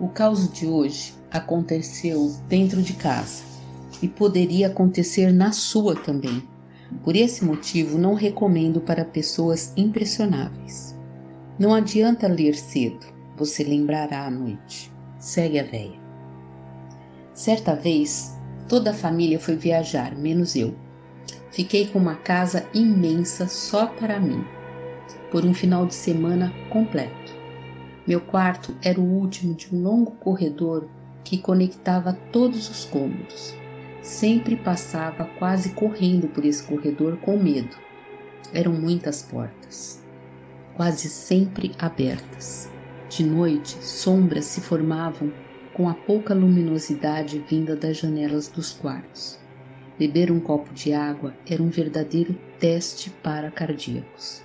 O caos de hoje aconteceu dentro de casa e poderia acontecer na sua também. Por esse motivo, não recomendo para pessoas impressionáveis. Não adianta ler cedo, você lembrará à noite. Segue a véia. Certa vez, toda a família foi viajar, menos eu. Fiquei com uma casa imensa só para mim, por um final de semana completo. Meu quarto era o último de um longo corredor que conectava todos os cômodos. Sempre passava quase correndo por esse corredor com medo. Eram muitas portas, quase sempre abertas. De noite, sombras se formavam com a pouca luminosidade vinda das janelas dos quartos. Beber um copo de água era um verdadeiro teste para cardíacos.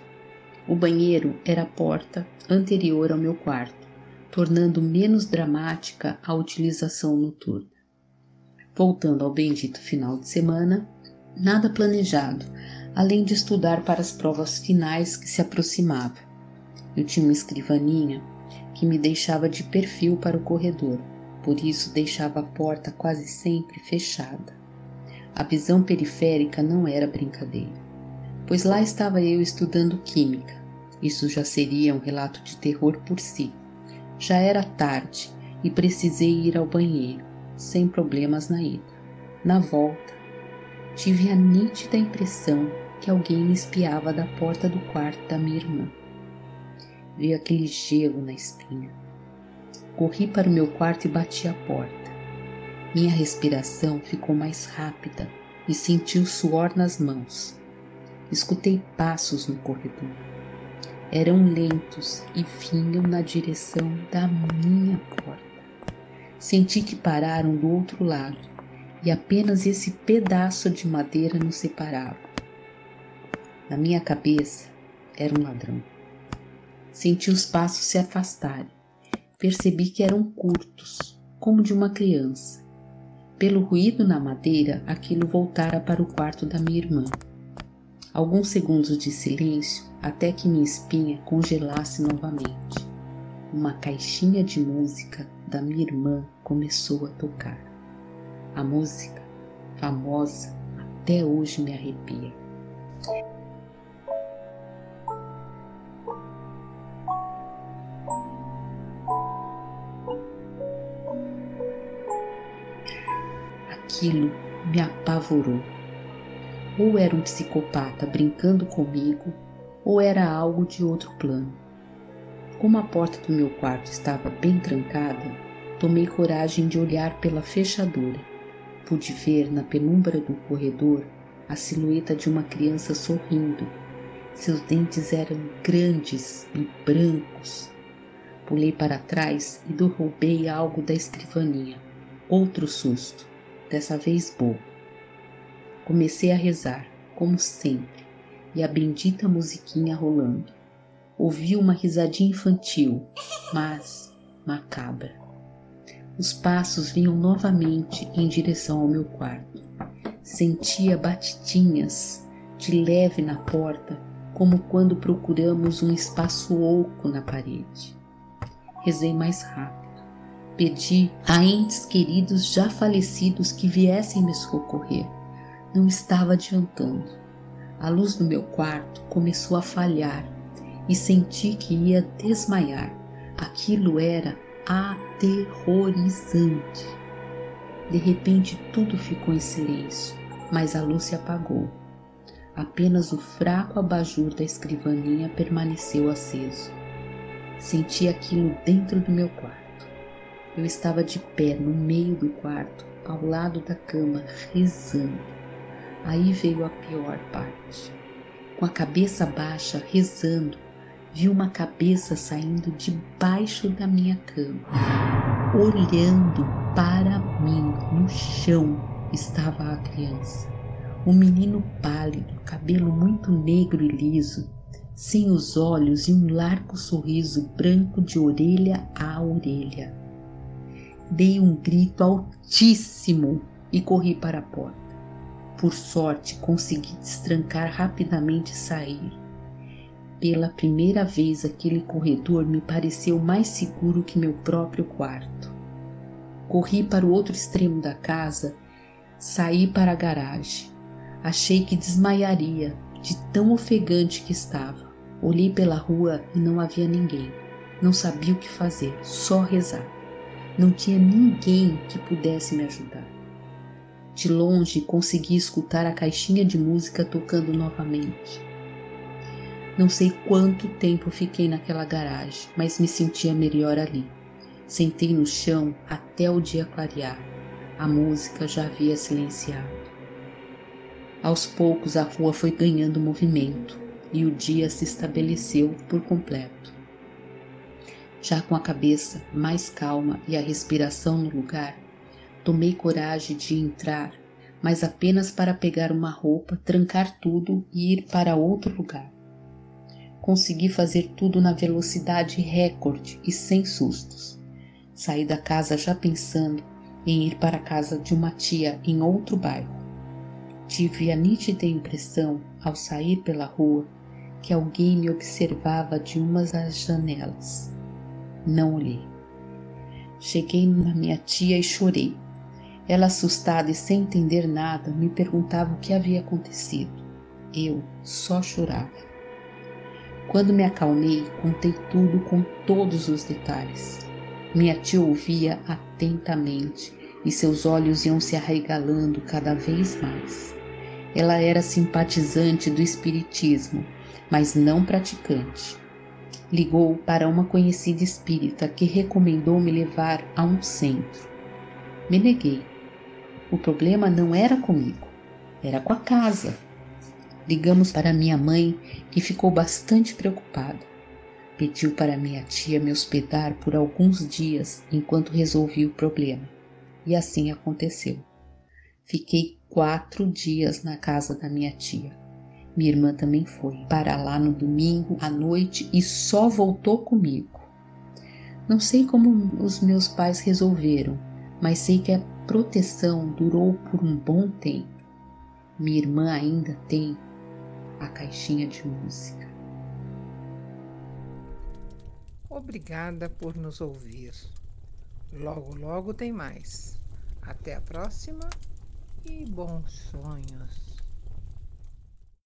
O banheiro era a porta anterior ao meu quarto, tornando menos dramática a utilização noturna. Voltando ao bendito final de semana, nada planejado, além de estudar para as provas finais que se aproximavam. Eu tinha uma escrivaninha que me deixava de perfil para o corredor, por isso deixava a porta quase sempre fechada. A visão periférica não era brincadeira pois lá estava eu estudando química. Isso já seria um relato de terror por si. Já era tarde e precisei ir ao banheiro, sem problemas na ida. Na volta, tive a nítida impressão que alguém me espiava da porta do quarto da minha irmã. Vi aquele gelo na espinha. Corri para o meu quarto e bati a porta. Minha respiração ficou mais rápida e senti o suor nas mãos. Escutei passos no corredor. Eram lentos e vinham na direção da minha porta. Senti que pararam do outro lado e apenas esse pedaço de madeira nos separava. Na minha cabeça era um ladrão. Senti os passos se afastarem. Percebi que eram curtos, como de uma criança. Pelo ruído na madeira, aquilo voltara para o quarto da minha irmã. Alguns segundos de silêncio até que minha espinha congelasse novamente. Uma caixinha de música da minha irmã começou a tocar. A música, famosa, até hoje me arrepia. Aquilo me apavorou ou era um psicopata brincando comigo, ou era algo de outro plano. Como a porta do meu quarto estava bem trancada, tomei coragem de olhar pela fechadura. Pude ver na penumbra do corredor a silhueta de uma criança sorrindo. Seus dentes eram grandes e brancos. Pulei para trás e derrubei algo da escrivaninha. Outro susto, dessa vez bobo. Comecei a rezar, como sempre, e a bendita musiquinha rolando. Ouvi uma risadinha infantil, mas macabra. Os passos vinham novamente em direção ao meu quarto. Sentia batidinhas de leve na porta, como quando procuramos um espaço oco na parede. Rezei mais rápido. Pedi a entes queridos já falecidos que viessem me socorrer não estava adiantando. A luz do meu quarto começou a falhar e senti que ia desmaiar. Aquilo era aterrorizante. De repente tudo ficou em silêncio, mas a luz se apagou. Apenas o fraco abajur da escrivaninha permaneceu aceso. Senti aquilo dentro do meu quarto. Eu estava de pé no meio do quarto, ao lado da cama, rezando. Aí veio a pior parte. Com a cabeça baixa, rezando, vi uma cabeça saindo debaixo da minha cama. Olhando para mim, no chão estava a criança. Um menino pálido, cabelo muito negro e liso, sem os olhos e um largo sorriso branco de orelha a orelha. Dei um grito altíssimo e corri para a porta. Por sorte, consegui destrancar rapidamente e sair. Pela primeira vez, aquele corredor me pareceu mais seguro que meu próprio quarto. Corri para o outro extremo da casa, saí para a garagem. Achei que desmaiaria de tão ofegante que estava. Olhei pela rua e não havia ninguém. Não sabia o que fazer, só rezar. Não tinha ninguém que pudesse me ajudar. De longe consegui escutar a caixinha de música tocando novamente. Não sei quanto tempo fiquei naquela garagem, mas me sentia melhor ali. Sentei no chão até o dia clarear. A música já havia silenciado. Aos poucos a rua foi ganhando movimento e o dia se estabeleceu por completo. Já com a cabeça mais calma e a respiração no lugar, tomei coragem de entrar, mas apenas para pegar uma roupa, trancar tudo e ir para outro lugar. Consegui fazer tudo na velocidade recorde e sem sustos. Saí da casa já pensando em ir para a casa de uma tia em outro bairro. Tive a nítida impressão, ao sair pela rua, que alguém me observava de uma das janelas. Não olhei. Cheguei na minha tia e chorei. Ela, assustada e sem entender nada, me perguntava o que havia acontecido. Eu só chorava. Quando me acalmei, contei tudo com todos os detalhes. Minha tia ouvia atentamente e seus olhos iam se arregalando cada vez mais. Ela era simpatizante do espiritismo mas não praticante. Ligou para uma conhecida espírita que recomendou me levar a um centro. Me neguei. O problema não era comigo, era com a casa. Ligamos para minha mãe, que ficou bastante preocupada. Pediu para minha tia me hospedar por alguns dias enquanto resolvi o problema. E assim aconteceu. Fiquei quatro dias na casa da minha tia. Minha irmã também foi para lá no domingo à noite e só voltou comigo. Não sei como os meus pais resolveram, mas sei que a proteção durou por um bom tempo. Minha irmã ainda tem a caixinha de música. Obrigada por nos ouvir. Logo, logo tem mais. Até a próxima e bons sonhos.